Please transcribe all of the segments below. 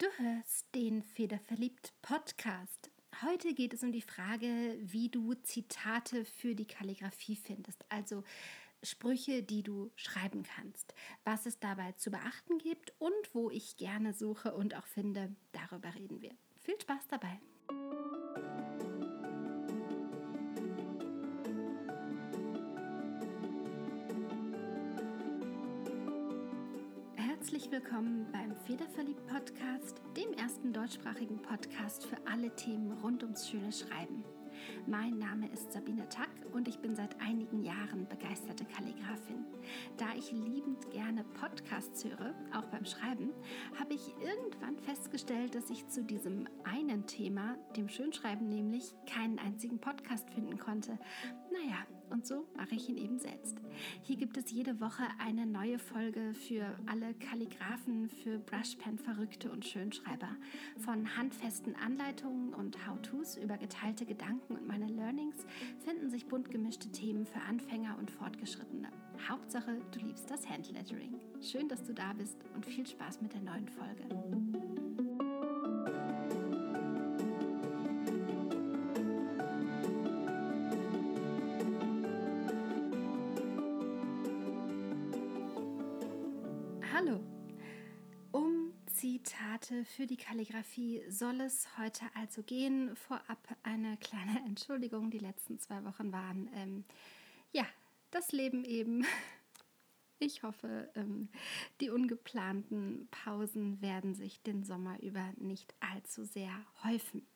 Du hörst den Federverliebt Podcast. Heute geht es um die Frage, wie du Zitate für die Kalligrafie findest, also Sprüche, die du schreiben kannst, was es dabei zu beachten gibt und wo ich gerne suche und auch finde, darüber reden wir. Viel Spaß dabei! Willkommen beim Federverliebt Podcast, dem ersten deutschsprachigen Podcast für alle Themen rund ums schöne Schreiben. Mein Name ist Sabine Tack und ich bin seit einigen Jahren begeisterte Kalligrafin. Da ich liebend gerne Podcasts höre, auch beim Schreiben, habe ich irgendwann festgestellt, dass ich zu diesem einen Thema, dem Schönschreiben nämlich, keinen einzigen Podcast finden konnte. Naja, und so mache ich ihn eben selbst. Hier gibt es jede Woche eine neue Folge für alle Kalligraphen, für Brushpen-Verrückte und Schönschreiber. Von handfesten Anleitungen und How-Tos über geteilte Gedanken und meine Learnings finden sich bunt gemischte Themen für Anfänger und Fortgeschrittene. Hauptsache, du liebst das Handlettering. Schön, dass du da bist und viel Spaß mit der neuen Folge. Hallo. Um Zitate für die Kalligrafie soll es heute also gehen. Vorab eine kleine Entschuldigung. Die letzten zwei Wochen waren ähm, ja das Leben eben. Ich hoffe, ähm, die ungeplanten Pausen werden sich den Sommer über nicht allzu sehr häufen.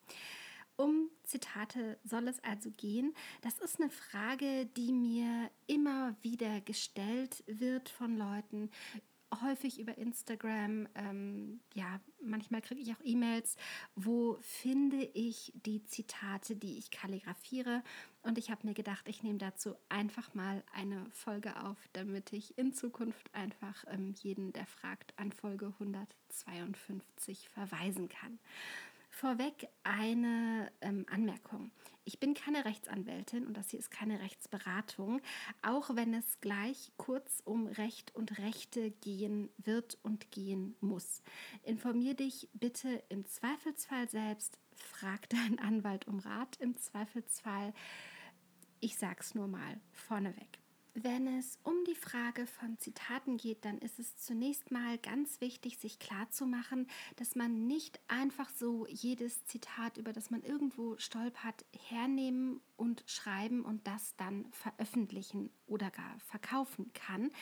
Um Zitate soll es also gehen. Das ist eine Frage, die mir immer wieder gestellt wird von Leuten häufig über Instagram. Ähm, ja, manchmal kriege ich auch E-Mails, wo finde ich die Zitate, die ich kalligrafiere. Und ich habe mir gedacht, ich nehme dazu einfach mal eine Folge auf, damit ich in Zukunft einfach ähm, jeden, der fragt, an Folge 152 verweisen kann. Vorweg eine ähm, Anmerkung. Ich bin keine Rechtsanwältin und das hier ist keine Rechtsberatung, auch wenn es gleich kurz um Recht und Rechte gehen wird und gehen muss. Informier dich bitte im Zweifelsfall selbst, frag deinen Anwalt um Rat im Zweifelsfall. Ich sag's nur mal vorneweg. Wenn es um die Frage von Zitaten geht, dann ist es zunächst mal ganz wichtig, sich klarzumachen, dass man nicht einfach so jedes Zitat, über das man irgendwo stolpert, hernehmen und schreiben und das dann veröffentlichen oder gar verkaufen kann.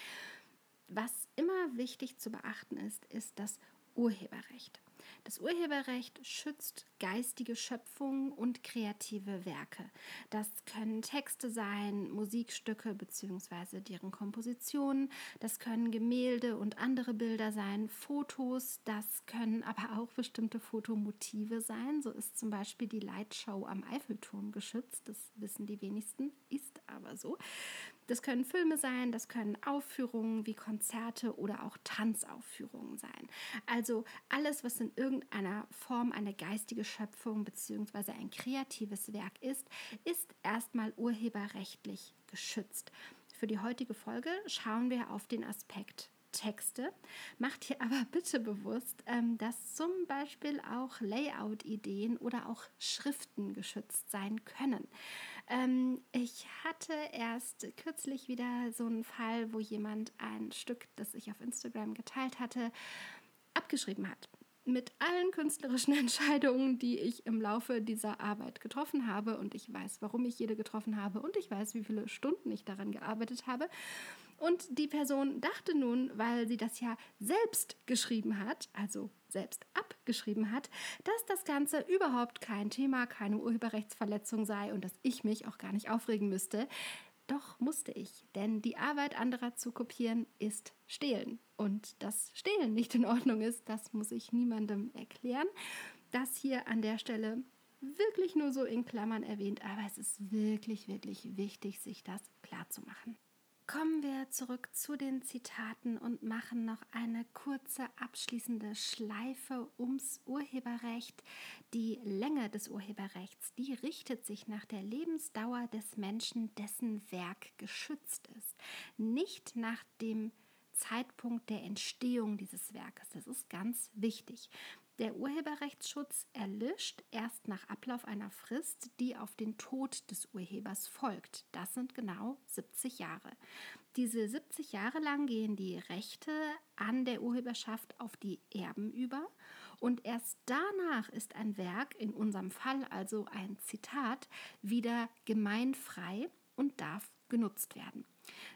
Was immer wichtig zu beachten ist, ist das Urheberrecht. Das Urheberrecht schützt geistige Schöpfungen und kreative Werke. Das können Texte sein, Musikstücke bzw. deren Kompositionen, das können Gemälde und andere Bilder sein, Fotos, das können aber auch bestimmte Fotomotive sein. So ist zum Beispiel die Lightshow am Eiffelturm geschützt, das wissen die wenigsten, ist aber so. Das können Filme sein, das können Aufführungen wie Konzerte oder auch Tanzaufführungen sein. Also alles, was in irgendeiner Form eine geistige Schöpfung bzw. ein kreatives Werk ist, ist erstmal urheberrechtlich geschützt. Für die heutige Folge schauen wir auf den Aspekt Texte. Macht dir aber bitte bewusst, ähm, dass zum Beispiel auch Layout-Ideen oder auch Schriften geschützt sein können. Ähm, ich hatte erst kürzlich wieder so einen Fall, wo jemand ein Stück, das ich auf Instagram geteilt hatte, abgeschrieben hat mit allen künstlerischen Entscheidungen, die ich im Laufe dieser Arbeit getroffen habe. Und ich weiß, warum ich jede getroffen habe. Und ich weiß, wie viele Stunden ich daran gearbeitet habe. Und die Person dachte nun, weil sie das ja selbst geschrieben hat, also selbst abgeschrieben hat, dass das Ganze überhaupt kein Thema, keine Urheberrechtsverletzung sei und dass ich mich auch gar nicht aufregen müsste. Doch musste ich, denn die Arbeit anderer zu kopieren ist stehlen. Und dass stehlen nicht in Ordnung ist, das muss ich niemandem erklären. Das hier an der Stelle wirklich nur so in Klammern erwähnt, aber es ist wirklich, wirklich wichtig, sich das klar zu machen. Kommen wir zurück zu den Zitaten und machen noch eine kurze abschließende Schleife ums Urheberrecht. Die Länge des Urheberrechts, die richtet sich nach der Lebensdauer des Menschen, dessen Werk geschützt ist, nicht nach dem Zeitpunkt der Entstehung dieses Werkes. Das ist ganz wichtig. Der Urheberrechtsschutz erlischt erst nach Ablauf einer Frist, die auf den Tod des Urhebers folgt. Das sind genau 70 Jahre. Diese 70 Jahre lang gehen die Rechte an der Urheberschaft auf die Erben über und erst danach ist ein Werk, in unserem Fall also ein Zitat, wieder gemeinfrei und darf genutzt werden.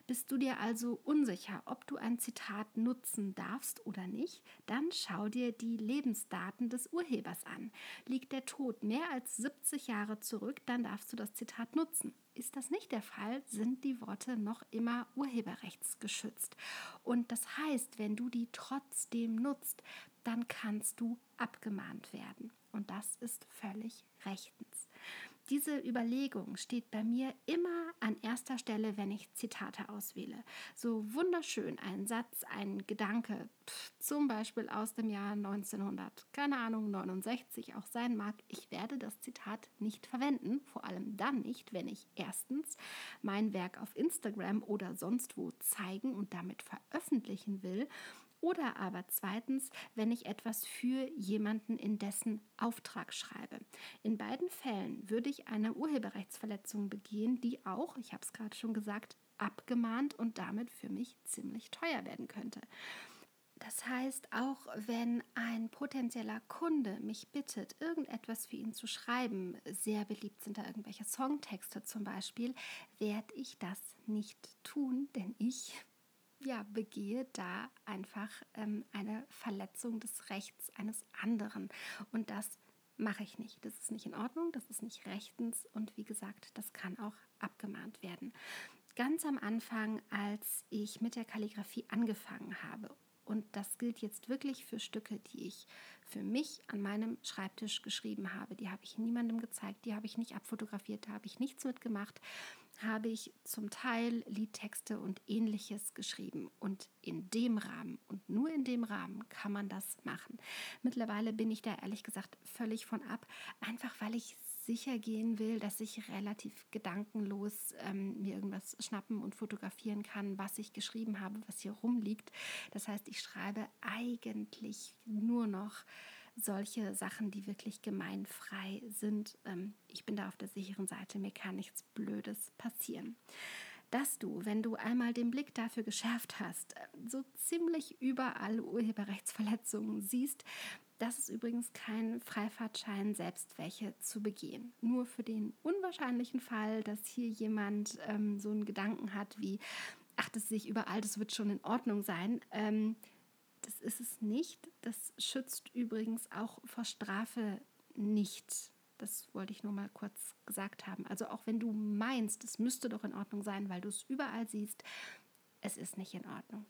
Bist du dir also unsicher, ob du ein Zitat nutzen darfst oder nicht, dann schau dir die Lebensdaten des Urhebers an. Liegt der Tod mehr als 70 Jahre zurück, dann darfst du das Zitat nutzen. Ist das nicht der Fall, sind die Worte noch immer urheberrechtsgeschützt. Und das heißt, wenn du die trotzdem nutzt, dann kannst du abgemahnt werden. Und das ist völlig rechtens. Diese Überlegung steht bei mir immer an erster Stelle, wenn ich Zitate auswähle. So wunderschön ein Satz, ein Gedanke, pff, zum Beispiel aus dem Jahr 1900, keine Ahnung, 69 auch sein mag. Ich werde das Zitat nicht verwenden, vor allem dann nicht, wenn ich erstens mein Werk auf Instagram oder sonst wo zeigen und damit veröffentlichen will oder aber zweitens, wenn ich etwas für jemanden in dessen Auftrag schreibe. In beiden Fällen würde ich eine Urheberrechtsverletzung begehen, die auch, ich habe es gerade schon gesagt, abgemahnt und damit für mich ziemlich teuer werden könnte. Das heißt, auch wenn ein potenzieller Kunde mich bittet, irgendetwas für ihn zu schreiben, sehr beliebt sind da irgendwelche Songtexte zum Beispiel, werde ich das nicht tun, denn ich ja, begehe da einfach ähm, eine Verletzung des Rechts eines anderen. Und das mache ich nicht. Das ist nicht in Ordnung, das ist nicht rechtens und wie gesagt, das kann auch abgemahnt werden. Ganz am Anfang, als ich mit der Kalligrafie angefangen habe, und das gilt jetzt wirklich für Stücke, die ich für mich an meinem Schreibtisch geschrieben habe, die habe ich niemandem gezeigt, die habe ich nicht abfotografiert, da habe ich nichts mitgemacht habe ich zum Teil Liedtexte und ähnliches geschrieben. Und in dem Rahmen und nur in dem Rahmen kann man das machen. Mittlerweile bin ich da ehrlich gesagt völlig von ab, einfach weil ich sicher gehen will, dass ich relativ gedankenlos ähm, mir irgendwas schnappen und fotografieren kann, was ich geschrieben habe, was hier rumliegt. Das heißt, ich schreibe eigentlich nur noch solche Sachen, die wirklich gemeinfrei sind. Ähm, ich bin da auf der sicheren Seite, mir kann nichts Blödes passieren. Dass du, wenn du einmal den Blick dafür geschärft hast, äh, so ziemlich überall Urheberrechtsverletzungen siehst, das ist übrigens kein Freifahrtschein, selbst welche zu begehen. Nur für den unwahrscheinlichen Fall, dass hier jemand ähm, so einen Gedanken hat wie, ach, das sehe ich überall, das wird schon in Ordnung sein. Ähm, ist es nicht. Das schützt übrigens auch vor Strafe nicht. Das wollte ich nur mal kurz gesagt haben. Also auch wenn du meinst, es müsste doch in Ordnung sein, weil du es überall siehst, es ist nicht in Ordnung.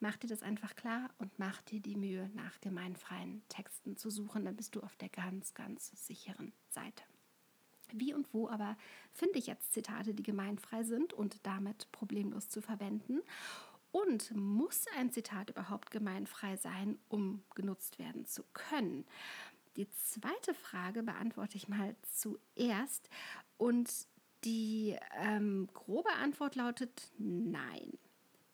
Mach dir das einfach klar und mach dir die Mühe, nach gemeinfreien Texten zu suchen. Dann bist du auf der ganz, ganz sicheren Seite. Wie und wo aber finde ich jetzt Zitate, die gemeinfrei sind und damit problemlos zu verwenden? Und muss ein Zitat überhaupt gemeinfrei sein, um genutzt werden zu können? Die zweite Frage beantworte ich mal zuerst und die ähm, grobe Antwort lautet nein.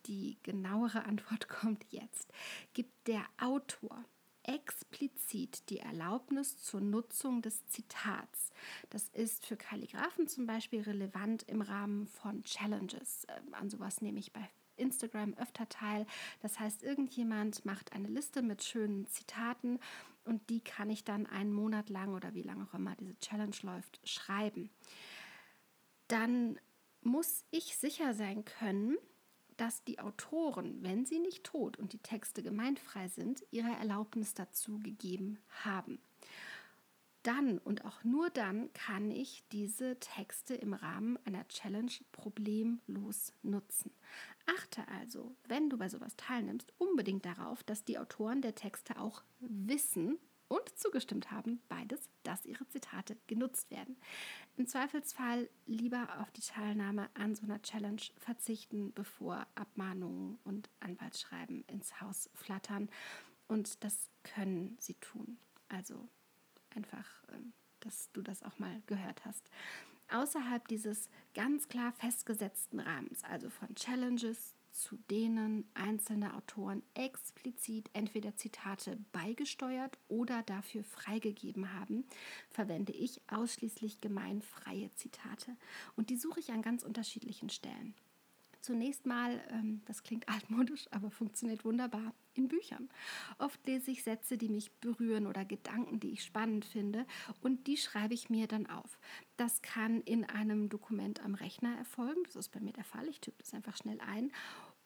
Die genauere Antwort kommt jetzt. Gibt der Autor explizit die Erlaubnis zur Nutzung des Zitats. Das ist für Kalligraphen zum Beispiel relevant im Rahmen von Challenges. Ähm, an sowas nehme ich bei Instagram öfter teil. Das heißt, irgendjemand macht eine Liste mit schönen Zitaten und die kann ich dann einen Monat lang oder wie lange auch immer diese Challenge läuft, schreiben. Dann muss ich sicher sein können, dass die Autoren, wenn sie nicht tot und die Texte gemeinfrei sind, ihre Erlaubnis dazu gegeben haben dann und auch nur dann kann ich diese Texte im Rahmen einer Challenge problemlos nutzen. Achte also, wenn du bei sowas teilnimmst, unbedingt darauf, dass die Autoren der Texte auch wissen und zugestimmt haben, beides, dass ihre Zitate genutzt werden. Im Zweifelsfall lieber auf die Teilnahme an so einer Challenge verzichten, bevor Abmahnungen und Anwaltsschreiben ins Haus flattern. Und das können sie tun. Also einfach, ähm, dass du das auch mal gehört hast. Außerhalb dieses ganz klar festgesetzten Rahmens, also von Challenges zu denen einzelne Autoren explizit entweder Zitate beigesteuert oder dafür freigegeben haben, verwende ich ausschließlich gemeinfreie Zitate. Und die suche ich an ganz unterschiedlichen Stellen. Zunächst mal, ähm, das klingt altmodisch, aber funktioniert wunderbar, in Büchern. Oft lese ich Sätze, die mich berühren oder Gedanken, die ich spannend finde und die schreibe ich mir dann auf. Das kann in einem Dokument am Rechner erfolgen, das ist bei mir der Fall, ich tippe das einfach schnell ein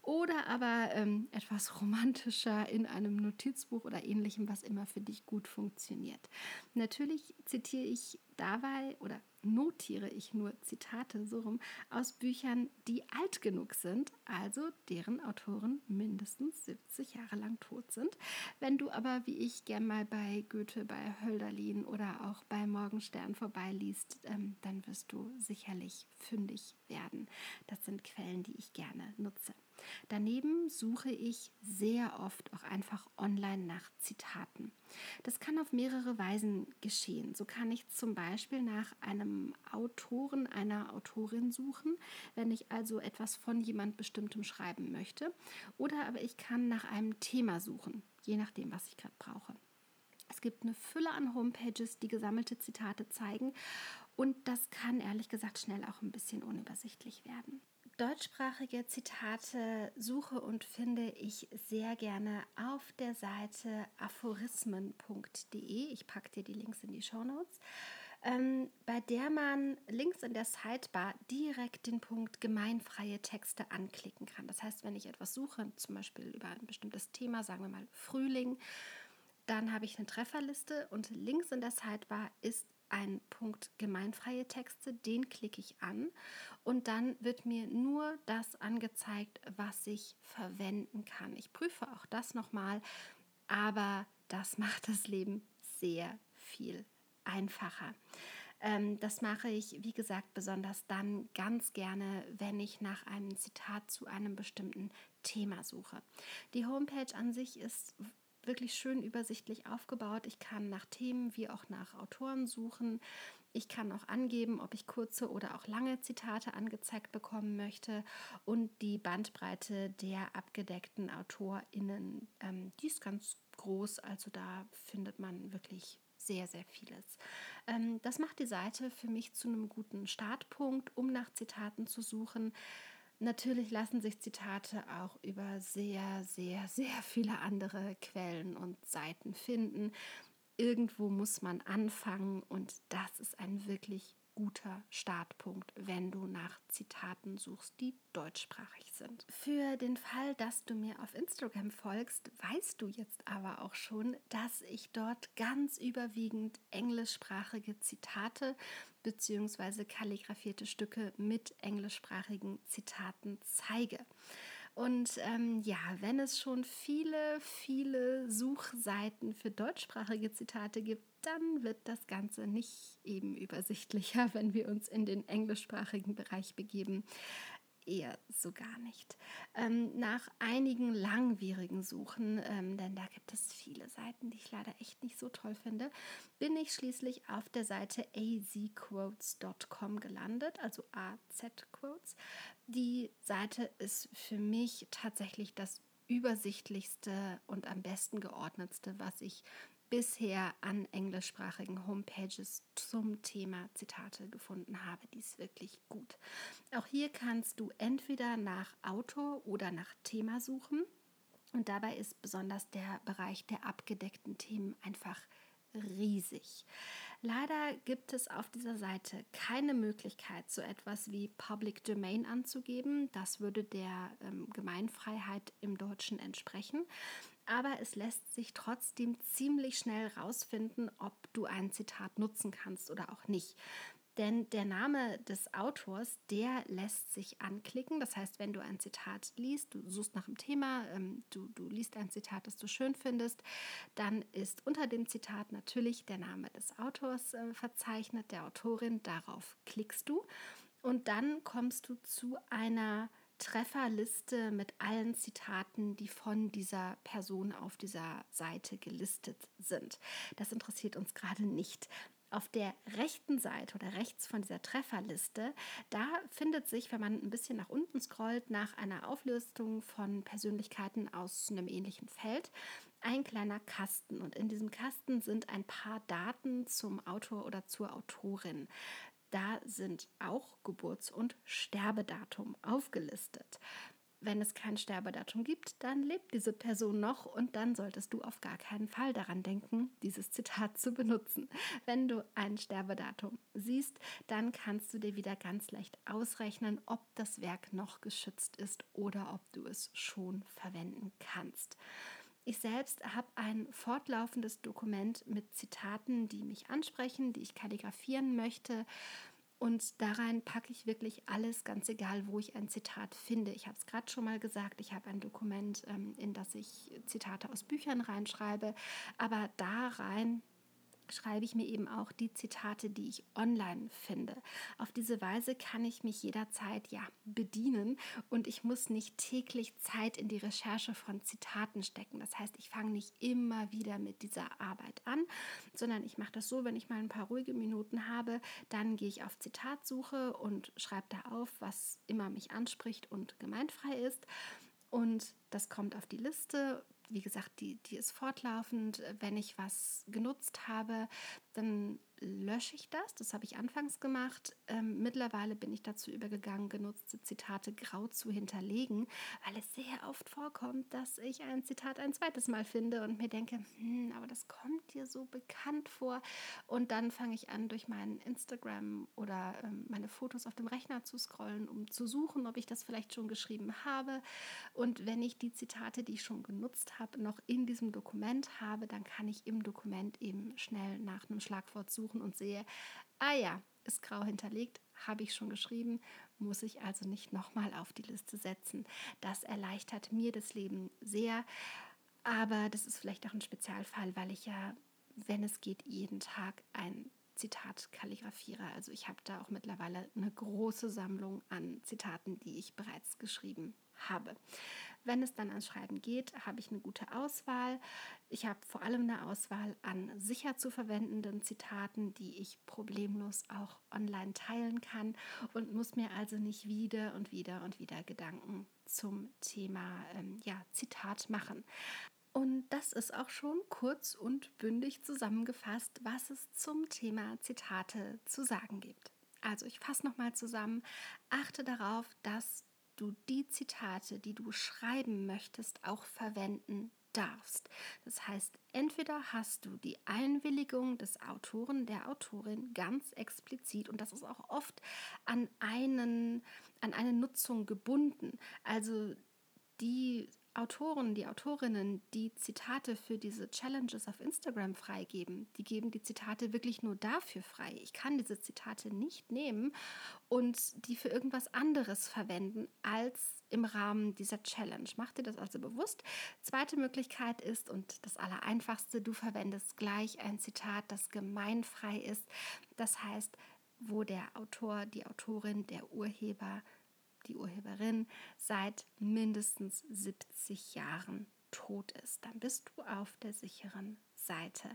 oder aber ähm, etwas romantischer in einem Notizbuch oder ähnlichem, was immer für dich gut funktioniert. Natürlich zitiere ich dabei oder notiere ich nur Zitate so rum aus Büchern, die alt genug sind, also deren Autoren mindestens 70 Jahre lang tot sind. Wenn du aber wie ich gern mal bei Goethe, bei Hölderlin oder auch bei Morgenstern vorbeiliest, ähm, dann wirst du sicherlich fündig werden. Das sind Quellen, die ich gerne nutze. Daneben suche ich sehr oft auch einfach online nach Zitaten. Das kann auf mehrere Weisen geschehen. So kann ich zum Beispiel nach einem Autoren, einer Autorin suchen, wenn ich also etwas von jemand Bestimmtem schreiben möchte. Oder aber ich kann nach einem Thema suchen, je nachdem, was ich gerade brauche. Es gibt eine Fülle an Homepages, die gesammelte Zitate zeigen und das kann ehrlich gesagt schnell auch ein bisschen unübersichtlich werden. Deutschsprachige Zitate suche und finde ich sehr gerne auf der Seite aphorismen.de. Ich packe dir die Links in die Show Notes. Ähm, bei der man links in der Sidebar direkt den Punkt gemeinfreie Texte anklicken kann. Das heißt, wenn ich etwas suche, zum Beispiel über ein bestimmtes Thema, sagen wir mal Frühling, dann habe ich eine Trefferliste und links in der Sidebar ist ein Punkt gemeinfreie Texte, den klicke ich an und dann wird mir nur das angezeigt, was ich verwenden kann. Ich prüfe auch das nochmal, aber das macht das Leben sehr viel einfacher. Ähm, das mache ich, wie gesagt, besonders dann ganz gerne, wenn ich nach einem Zitat zu einem bestimmten Thema suche. Die Homepage an sich ist wirklich schön übersichtlich aufgebaut. Ich kann nach Themen wie auch nach Autoren suchen. Ich kann auch angeben, ob ich kurze oder auch lange Zitate angezeigt bekommen möchte. Und die Bandbreite der abgedeckten AutorInnen, ähm, die ist ganz groß. Also da findet man wirklich sehr, sehr vieles. Ähm, das macht die Seite für mich zu einem guten Startpunkt, um nach Zitaten zu suchen. Natürlich lassen sich Zitate auch über sehr, sehr, sehr viele andere Quellen und Seiten finden. Irgendwo muss man anfangen und das ist ein wirklich guter Startpunkt, wenn du nach Zitaten suchst, die deutschsprachig sind. Für den Fall, dass du mir auf Instagram folgst, weißt du jetzt aber auch schon, dass ich dort ganz überwiegend englischsprachige Zitate bzw. kalligrafierte Stücke mit englischsprachigen Zitaten zeige. Und ähm, ja, wenn es schon viele, viele Suchseiten für deutschsprachige Zitate gibt, dann wird das Ganze nicht eben übersichtlicher, wenn wir uns in den englischsprachigen Bereich begeben eher so gar nicht. Ähm, nach einigen langwierigen Suchen, ähm, denn da gibt es viele Seiten, die ich leider echt nicht so toll finde, bin ich schließlich auf der Seite azquotes.com gelandet, also AZ-Quotes. Die Seite ist für mich tatsächlich das übersichtlichste und am besten geordnetste, was ich bisher an englischsprachigen Homepages zum Thema Zitate gefunden habe. Die ist wirklich gut. Auch hier kannst du entweder nach Autor oder nach Thema suchen. Und dabei ist besonders der Bereich der abgedeckten Themen einfach riesig. Leider gibt es auf dieser Seite keine Möglichkeit, so etwas wie Public Domain anzugeben. Das würde der ähm, Gemeinfreiheit im Deutschen entsprechen aber es lässt sich trotzdem ziemlich schnell rausfinden, ob du ein Zitat nutzen kannst oder auch nicht. Denn der Name des Autors, der lässt sich anklicken. Das heißt, wenn du ein Zitat liest, du suchst nach einem Thema, ähm, du, du liest ein Zitat, das du schön findest, dann ist unter dem Zitat natürlich der Name des Autors äh, verzeichnet, der Autorin. Darauf klickst du und dann kommst du zu einer Trefferliste mit allen Zitaten, die von dieser Person auf dieser Seite gelistet sind. Das interessiert uns gerade nicht. Auf der rechten Seite oder rechts von dieser Trefferliste, da findet sich, wenn man ein bisschen nach unten scrollt, nach einer Auflistung von Persönlichkeiten aus einem ähnlichen Feld, ein kleiner Kasten. Und in diesem Kasten sind ein paar Daten zum Autor oder zur Autorin. Da sind auch Geburts- und Sterbedatum aufgelistet. Wenn es kein Sterbedatum gibt, dann lebt diese Person noch und dann solltest du auf gar keinen Fall daran denken, dieses Zitat zu benutzen. Wenn du ein Sterbedatum siehst, dann kannst du dir wieder ganz leicht ausrechnen, ob das Werk noch geschützt ist oder ob du es schon verwenden kannst. Ich selbst habe ein fortlaufendes Dokument mit Zitaten, die mich ansprechen, die ich kalligrafieren möchte und da rein packe ich wirklich alles, ganz egal, wo ich ein Zitat finde. Ich habe es gerade schon mal gesagt, ich habe ein Dokument, ähm, in das ich Zitate aus Büchern reinschreibe, aber da rein schreibe ich mir eben auch die Zitate, die ich online finde. Auf diese Weise kann ich mich jederzeit ja bedienen und ich muss nicht täglich Zeit in die Recherche von Zitaten stecken. Das heißt, ich fange nicht immer wieder mit dieser Arbeit an, sondern ich mache das so, wenn ich mal ein paar ruhige Minuten habe, dann gehe ich auf Zitatsuche und schreibe da auf, was immer mich anspricht und gemeinfrei ist. Und das kommt auf die Liste wie gesagt, die, die ist fortlaufend. Wenn ich was genutzt habe, dann lösche ich das. Das habe ich anfangs gemacht. Ähm, mittlerweile bin ich dazu übergegangen, genutzte Zitate grau zu hinterlegen, weil es sehr oft vorkommt, dass ich ein Zitat ein zweites Mal finde und mir denke, hm, aber das kommt dir so bekannt vor. Und dann fange ich an, durch meinen Instagram oder ähm, meine Fotos auf dem Rechner zu scrollen, um zu suchen, ob ich das vielleicht schon geschrieben habe. Und wenn ich die Zitate, die ich schon genutzt habe, noch in diesem Dokument habe, dann kann ich im Dokument eben schnell nach einem Schlagwort suchen und sehe, ah ja, ist grau hinterlegt, habe ich schon geschrieben, muss ich also nicht nochmal auf die Liste setzen. Das erleichtert mir das Leben sehr, aber das ist vielleicht auch ein Spezialfall, weil ich ja, wenn es geht, jeden Tag ein Zitat kalligrafiere. Also ich habe da auch mittlerweile eine große Sammlung an Zitaten, die ich bereits geschrieben habe. Wenn es dann ans Schreiben geht, habe ich eine gute Auswahl. Ich habe vor allem eine Auswahl an sicher zu verwendenden Zitaten, die ich problemlos auch online teilen kann und muss mir also nicht wieder und wieder und wieder Gedanken zum Thema ähm, ja, Zitat machen. Und das ist auch schon kurz und bündig zusammengefasst, was es zum Thema Zitate zu sagen gibt. Also ich fasse nochmal zusammen. Achte darauf, dass du die Zitate, die du schreiben möchtest, auch verwenden darfst. Das heißt, entweder hast du die Einwilligung des Autoren, der Autorin ganz explizit und das ist auch oft an, einen, an eine Nutzung gebunden. Also die Autoren, die Autorinnen, die Zitate für diese Challenges auf Instagram freigeben, die geben die Zitate wirklich nur dafür frei. Ich kann diese Zitate nicht nehmen und die für irgendwas anderes verwenden als im Rahmen dieser Challenge. Mach dir das also bewusst. Zweite Möglichkeit ist, und das Allereinfachste, du verwendest gleich ein Zitat, das gemeinfrei ist. Das heißt, wo der Autor, die Autorin, der Urheber die Urheberin seit mindestens 70 Jahren tot ist. Dann bist du auf der sicheren Seite.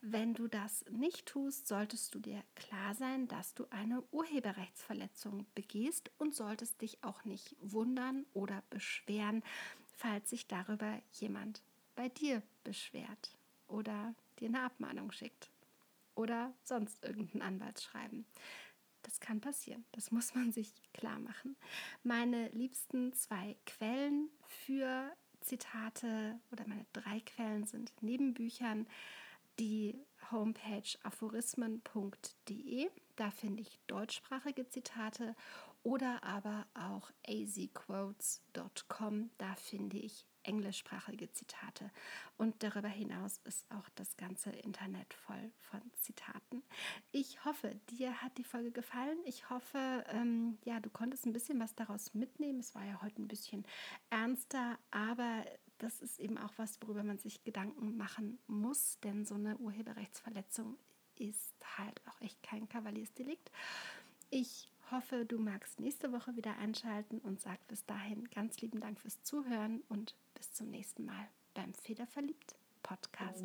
Wenn du das nicht tust, solltest du dir klar sein, dass du eine Urheberrechtsverletzung begehst und solltest dich auch nicht wundern oder beschweren, falls sich darüber jemand bei dir beschwert oder dir eine Abmahnung schickt oder sonst irgendein Anwaltsschreiben. Das kann passieren. Das muss man sich klar machen. Meine liebsten zwei Quellen für Zitate oder meine drei Quellen sind neben Büchern die Homepage aphorismen.de. Da finde ich deutschsprachige Zitate oder aber auch azquotes.com. Da finde ich englischsprachige Zitate. Und darüber hinaus ist auch das ganze Internet voll von Zitaten. Ich hoffe, dir hat die Folge gefallen. Ich hoffe, ähm, ja, du konntest ein bisschen was daraus mitnehmen. Es war ja heute ein bisschen ernster, aber das ist eben auch was, worüber man sich Gedanken machen muss, denn so eine Urheberrechtsverletzung ist halt auch echt kein Kavaliersdelikt. Ich hoffe, du magst nächste Woche wieder einschalten und sag bis dahin ganz lieben Dank fürs Zuhören und bis zum nächsten Mal beim Federverliebt Podcast.